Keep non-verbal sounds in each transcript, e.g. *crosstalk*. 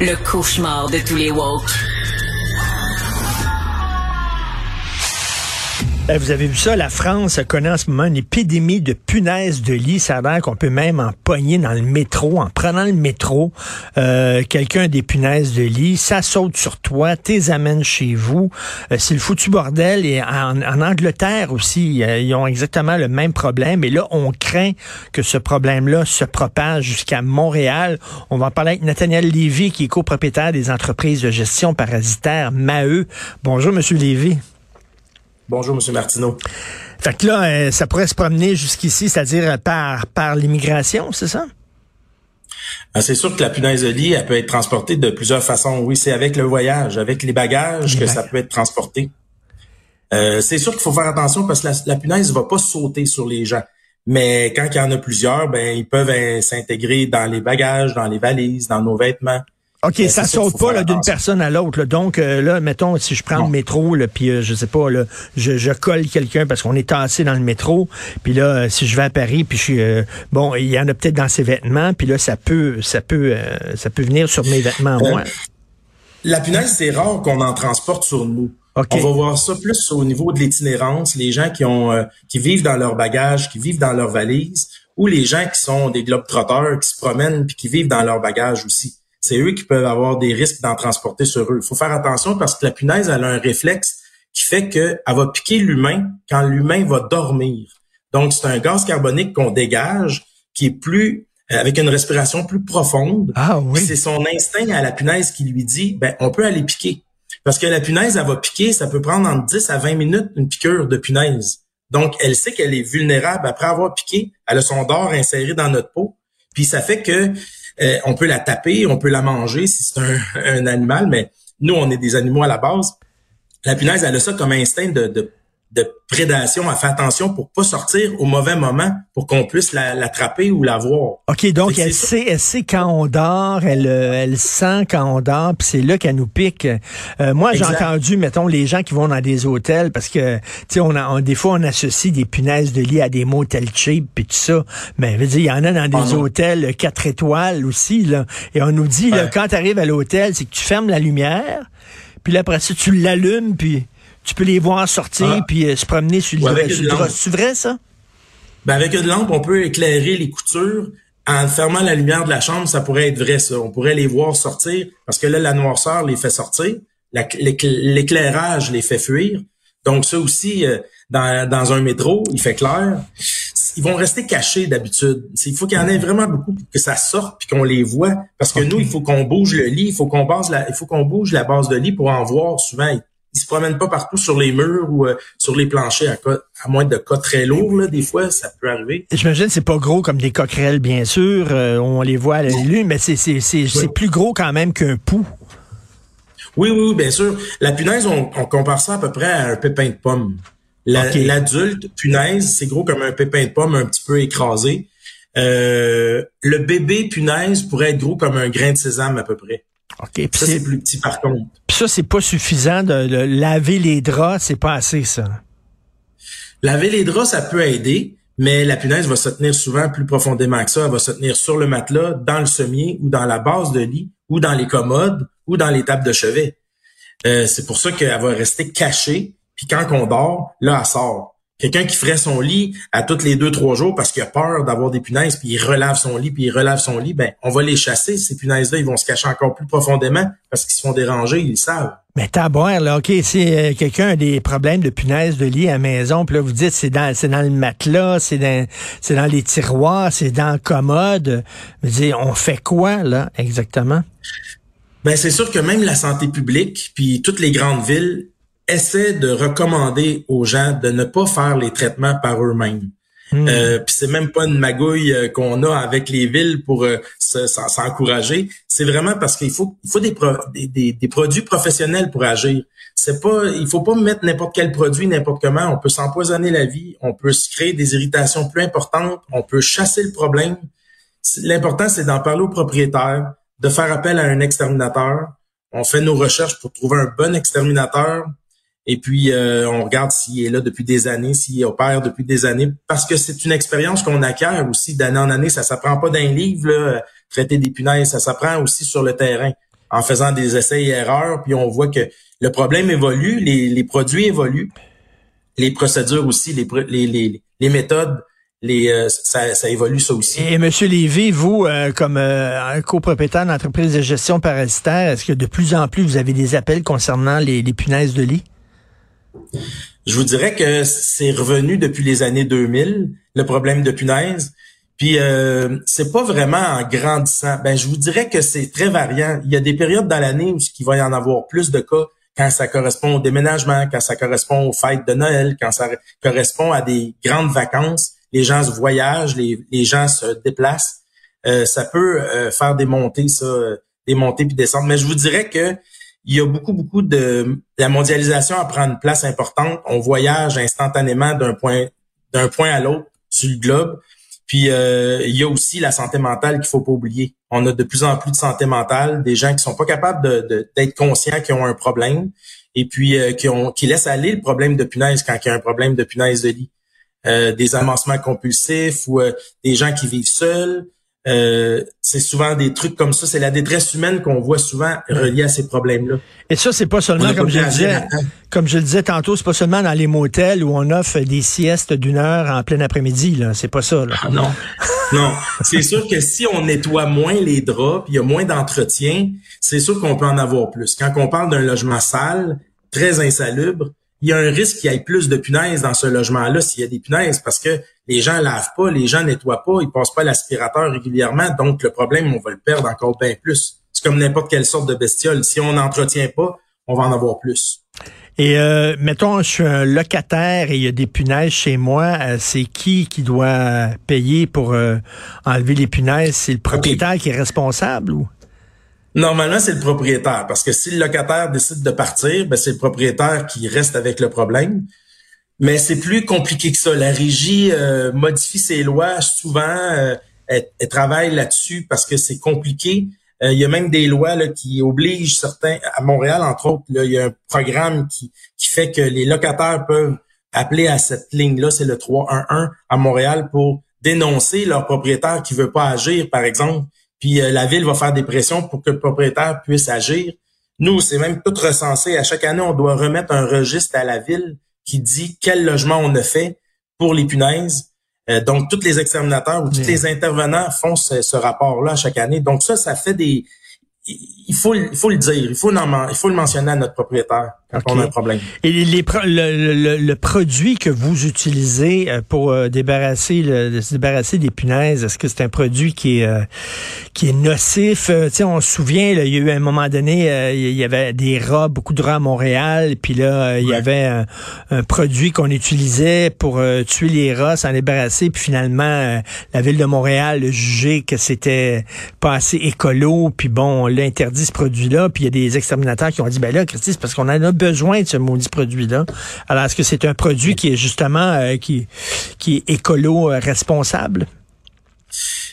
Le cauchemar de tous les woke. Vous avez vu ça, la France connaît en ce moment une épidémie de punaises de lit. Ça a l'air qu'on peut même en pogner dans le métro, en prenant le métro. Euh, quelqu'un des punaises de lit, ça saute sur toi, t'es amènes chez vous. Euh, c'est le foutu bordel. Et en, Angleterre aussi, ils ont exactement le même problème. Et là, on craint que ce problème-là se propage jusqu'à Montréal. On va en parler avec Nathaniel Lévy, qui est copropriétaire des entreprises de gestion parasitaire Maheu. Bonjour, Monsieur Lévy. Bonjour, M. Martineau. Fait que là, euh, ça pourrait se promener jusqu'ici, c'est-à-dire par, par l'immigration, c'est ça? Ah, c'est sûr que la punaise de lit, elle peut être transportée de plusieurs façons. Oui, c'est avec le voyage, avec les bagages que ça peut être transporté. Euh, c'est sûr qu'il faut faire attention parce que la, la punaise va pas sauter sur les gens. Mais quand il y en a plusieurs, ben ils peuvent euh, s'intégrer dans les bagages, dans les valises, dans nos vêtements. OK, ben, ça saute pas d'une personne à l'autre. Donc euh, là, mettons, si je prends le métro, là, puis euh, je sais pas, là, je, je colle quelqu'un parce qu'on est tassé dans le métro, puis là, euh, si je vais à Paris, puis je suis bon, il y en a peut-être dans ses vêtements, puis là, ça peut, ça peut, ça peut venir sur mes vêtements moi. La punaise, c'est rare qu'on en transporte sur nous. On va voir ça plus au niveau de l'itinérance, les gens qui ont, qui vivent dans leur bagage, qui vivent dans leur valise, ou les gens qui sont des globetrotteurs, qui se promènent puis qui vivent dans leur bagage aussi c'est eux qui peuvent avoir des risques d'en transporter sur eux. Il faut faire attention parce que la punaise, elle a un réflexe qui fait qu'elle va piquer l'humain quand l'humain va dormir. Donc, c'est un gaz carbonique qu'on dégage qui est plus euh, avec une respiration plus profonde. Ah oui. C'est son instinct à la punaise qui lui dit, ben, on peut aller piquer. Parce que la punaise, elle va piquer, ça peut prendre entre 10 à 20 minutes une piqûre de punaise. Donc, elle sait qu'elle est vulnérable après avoir piqué. Elle a son dor inséré dans notre peau. Puis ça fait que euh, on peut la taper, on peut la manger si c'est *laughs* un, animal, mais nous, on est des animaux à la base. La punaise, elle a ça comme instinct de de prédation, à faire attention pour pas sortir au mauvais moment pour qu'on puisse l'attraper ou la voir. OK, donc elle sait, elle sait quand on dort, elle, euh, elle sent quand on dort, puis c'est là qu'elle nous pique. Euh, moi, j'ai entendu, mettons, les gens qui vont dans des hôtels, parce que, tu sais, on, a, des fois, on associe des punaises de lit à des motels cheap, puis tout ça. Mais, je veux dire, il y en a dans des ah hôtels 4 étoiles aussi, là. Et on nous dit, là, quand tu arrives à l'hôtel, c'est que tu fermes la lumière, puis là, après ça, tu l'allumes, puis tu peux les voir sortir ah. puis euh, se promener sur le, drap. C'est vrai, ça? Ben avec une lampe, on peut éclairer les coutures. En fermant la lumière de la chambre, ça pourrait être vrai, ça. On pourrait les voir sortir parce que là, la noirceur les fait sortir. L'éclairage les fait fuir. Donc ça aussi, euh, dans, dans un métro, il fait clair. Ils vont rester cachés d'habitude. Il faut qu'il y en ait vraiment beaucoup pour que ça sorte puis qu'on les voit. Parce que nous, il faut qu'on bouge le lit, il faut qu'on base la, il faut qu'on bouge la base de lit pour en voir souvent ils se promènent pas partout sur les murs ou euh, sur les planchers à, à moins de cas très lourds. Là, des fois, ça peut arriver. J'imagine c'est pas gros comme des coquerelles, bien sûr. Euh, on les voit à la lune, mais c'est c'est c'est plus gros quand même qu'un pou. Oui, oui, bien sûr. La punaise, on, compare ça à peu près à un pépin de pomme. L'adulte punaise, c'est gros comme un pépin de pomme un petit peu écrasé. Euh, le bébé punaise pourrait être gros comme un grain de sésame à peu près. OK. Ça, c'est plus petit par contre. Puis ça, c'est pas suffisant de, laver les draps, c'est pas assez ça. Laver les draps, ça peut aider, mais la punaise va se tenir souvent plus profondément que ça. Elle va se tenir sur le matelas, dans le sommier ou dans la base de lit ou dans les commodes ou dans les tables de chevet. Euh, c'est pour ça qu'elle va rester cachée. Puis quand on dort, là, elle sort. Quelqu'un qui ferait son lit à toutes les deux, trois jours parce qu'il a peur d'avoir des punaises, puis il relave son lit, puis il relave son lit, ben on va les chasser. Ces punaises-là, ils vont se cacher encore plus profondément parce qu'ils se font déranger, ils le savent. Mais t'as boire, là, OK, si euh, quelqu'un a des problèmes de punaises de lit à la maison, puis là, vous dites c'est dans c'est dans le matelas, c'est dans c'est dans les tiroirs, c'est dans la commode. Vous on fait quoi, là, exactement? Ben, c'est sûr que même la santé publique, puis toutes les grandes villes, essaie de recommander aux gens de ne pas faire les traitements par eux-mêmes. Hmm. Euh, puis c'est même pas une magouille euh, qu'on a avec les villes pour euh, s'encourager. C'est vraiment parce qu'il faut il faut des, des, des, produits professionnels pour agir. C'est pas il faut pas mettre n'importe quel produit n'importe comment. On peut s'empoisonner la vie, on peut se créer des irritations plus importantes, on peut chasser le problème. L'important c'est d'en parler au propriétaire, de faire appel à un exterminateur. On fait nos recherches pour trouver un bon exterminateur Et puis, euh, on regarde s'il est là depuis des années, s'il opère depuis des années, parce que c'est une expérience qu'on acquiert aussi d'année en année. Ça s'apprend pas d'un livre, là, traiter des punaises. Ça s'apprend aussi sur le terrain, en faisant des essais et erreurs. Puis on voit que le problème évolue, les, produits évoluent, les procédures aussi, les, les, les, méthodes les, euh, ça, ça, évolue ça aussi. Et Monsieur Lévy, vous, euh, comme euh, copropriétaire d'entreprise de gestion parasitaire, est-ce que de plus en plus vous avez des appels concernant les, les punaises de lit? Je vous dirais que c'est revenu depuis les années 2000, le problème de punaises. Puis euh, c'est pas vraiment en grandissant. Ben je vous dirais que c'est très variant. Il y a des périodes dans l'année où il va y en avoir plus de cas quand ça correspond au déménagement, quand ça correspond aux fêtes de Noël, quand ça correspond à des grandes vacances. Les gens se voyagent, les, gens se déplacent. Euh, ça peut euh, faire des montées, ça, des montées puis descentes. Mais je vous dirais que il y a beaucoup, beaucoup de la mondialisation à prendre une place importante. On voyage instantanément d'un point d'un point à l'autre sur le globe. Puis euh, il y a aussi la santé mentale qu'il faut pas oublier. On a de plus en plus de santé mentale, des gens qui sont pas capables de, d'être conscients qu'ils ont un problème et puis euh, qui ont qui laissent aller le problème de punaise quand il y a un problème de punaise de lit. Euh, des avancements compulsifs ou des gens qui vivent seuls, euh, c'est souvent des trucs comme ça. C'est la détresse humaine qu'on voit souvent reliée à ces problèmes-là. Et ça, c'est pas seulement, comme je, disais, *laughs* comme je le disais tantôt, c'est pas seulement dans les motels où on offre des siestes d'une heure en plein après-midi. Là, c'est pas ça. Là. Ah, non, non. C'est sûr que si on nettoie moins les draps, il y a moins d'entretien, c'est sûr qu'on peut en avoir plus. Quand on parle d'un logement sale, très insalubre, il y a un risque qu'il y ait plus de punaises dans ce logement-là s'il y a des punaises parce que les gens lavent pas, les gens nettoient pas, ils passent pas l'aspirateur régulièrement, donc le problème, on va le perdre encore bien plus. C'est comme n'importe quelle sorte de bestiole. Si on n'entretient pas, on va en avoir plus. Et euh, mettons, je suis un locataire et il y a des punaises chez moi. Euh, c'est qui qui doit payer pour euh, enlever les punaises? C'est le propriétaire qui est responsable ou? Normalement, c'est le propriétaire, parce que si le locataire décide de partir, ben, c'est le propriétaire qui reste avec le problème. Mais c'est plus compliqué que ça. La régie euh, modifie ses lois souvent, euh, elle, travaille là-dessus parce que c'est compliqué. Euh, il y a même des lois là, qui obligent certains, à Montréal entre autres, là, il y a un programme qui, qui fait que les locataires peuvent appeler à cette ligne-là, c'est le 311 à Montréal pour dénoncer leur propriétaire qui veut pas agir, par exemple puis euh, la ville va faire des pressions pour que le propriétaire puisse agir. Nous, c'est même tout recensé. À chaque année, on doit remettre un registre à la ville qui dit quel logement on a fait pour les punaises. Euh, donc, tous les exterminateurs ou tous les intervenants font ce, ce rapport-là chaque année. Donc, ça, ça fait des, il faut, il faut le dire, il faut, il faut le mentionner à notre propriétaire on a un problème. Et les, le, le, produit que vous utilisez euh, pour euh, débarrasser, le, se débarrasser des punaises, est-ce que c'est un produit qui est, euh, qui est nocif? sais, on se souvient, là, il y a eu un moment donné, il y avait des rats, beaucoup de rats à Montréal, puis là, il y avait un, produit qu'on utilisait pour tuer les rats, s'en débarrasser, puis finalement, la ville de Montréal a jugé que c'était pas assez écolo, puis bon, l'a interdit ce produit-là, puis il y a des exterminateurs qui ont dit, ben là, Christy, c'est parce qu'on a besoin de ce maudit produit-là. Alors, est-ce que c'est un produit qui est justement, euh, qui, qui est écolo-responsable?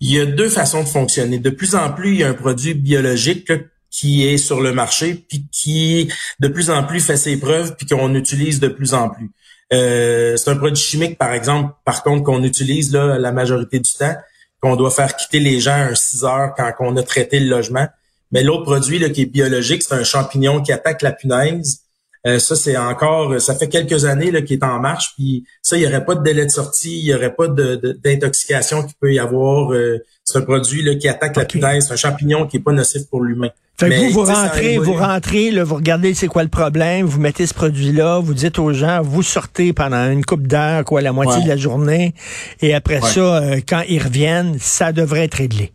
Il y a deux façons de fonctionner. De plus en plus, il y a un produit biologique qui est sur le marché, puis qui de plus en plus fait ses preuves, puis qu'on utilise de plus en plus. Euh, c'est un produit chimique, par exemple, par contre, qu'on utilise là, la majorité du temps, qu'on doit faire quitter les gens un 6 heures quand on a traité le logement. Mais l'autre produit là, qui est biologique, c'est un champignon qui attaque la punaise. Euh, ça, c'est encore, ça fait quelques années là, qu'il est en marche. Puis ça, il n'y aurait pas de délai de sortie, il n'y aurait pas d'intoxication de, qu'il peut y avoir. Euh, c'est un produit là, qui attaque la punaise, c'est un champignon qui est pas nocif pour l'humain. Fait que vous, vous rentrez, vous rentrez, là, vous regardez c'est quoi le problème, vous mettez ce produit-là, vous dites aux gens, vous sortez pendant une coupe d'heure, quoi, la moitié de la journée, et après ça, euh, quand ils reviennent, ça devrait être réglé.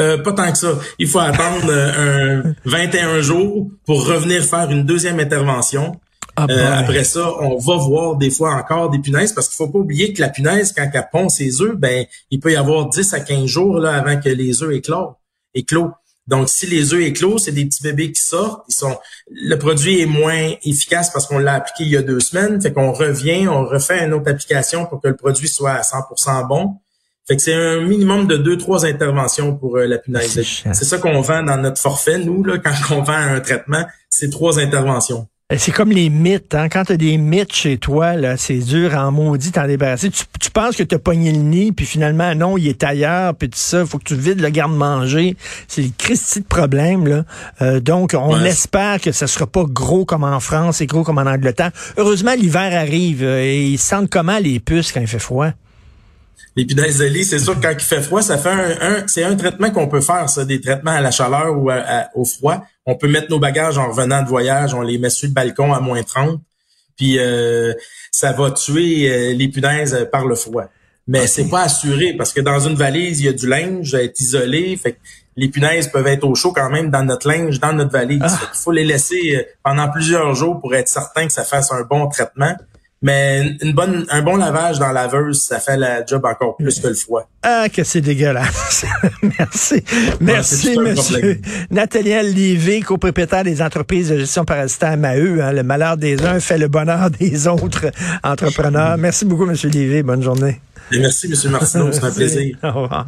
Euh, pas tant que ça. Il faut attendre euh, un 21 jours pour revenir faire une deuxième intervention. Ah euh, après ça, on va voir des fois encore des punaises parce qu'il faut pas oublier que la punaise, quand elle pond ses œufs, ben il peut y avoir 10 à 15 jours là, avant que les œufs éclosent. éclos. Donc, si les œufs éclosent, c'est des petits bébés qui sortent. Ils sont, le produit est moins efficace parce qu'on l'a appliqué il y a deux semaines. Fait qu'on revient, on refait une autre application pour que le produit soit à 100% bon. Fait que c'est un minimum de deux, trois interventions pour euh, la punaise. C'est ça qu'on vend dans notre forfait, nous, là, quand *laughs* on vend un traitement, c'est trois interventions. Euh, c'est comme les mythes. Hein? Quand tu as des mythes chez toi, là, c'est dur en maudit t'en débarrasser. Tu, tu penses que tu as pogné le nid, puis finalement, non, il est ailleurs, puis tout ça. faut que tu vides le garde-manger. C'est le Christy de problème. Là. Euh, donc, on espère que ça sera pas gros comme en France et gros comme en Angleterre. Heureusement, l'hiver arrive euh, et ils sentent comment les puces quand il fait froid les punaises de lit, c'est sûr que quand il fait froid, ça fait un, c'est un traitement qu'on peut faire, ça, des traitements à la chaleur ou au froid. On peut mettre nos bagages en revenant de voyage, on les met sur le balcon à moins 30, puis euh, ça va tuer euh, les punaises par le froid. Mais c'est pas assuré parce que dans une valise, il y a du linge à être isolé, fait que les punaises peuvent être au chaud quand même dans notre linge, dans notre valise. Ah. Il faut les laisser euh, pendant plusieurs jours pour être certain que ça fasse un bon traitement. Mais une bonne, un bon lavage dans la laveuse, ça fait la job encore plus que le froid. Ah, que c'est dégueulasse. *laughs* Merci. Merci, monsieur. Nathalie Lévy, copropriétaire des entreprises de gestion parasitaire Maheu. Hein, le malheur des uns fait le bonheur des autres entrepreneurs. Merci beaucoup, monsieur Lévy. Bonne journée. merci, monsieur Martineau. C'est un plaisir. Au revoir.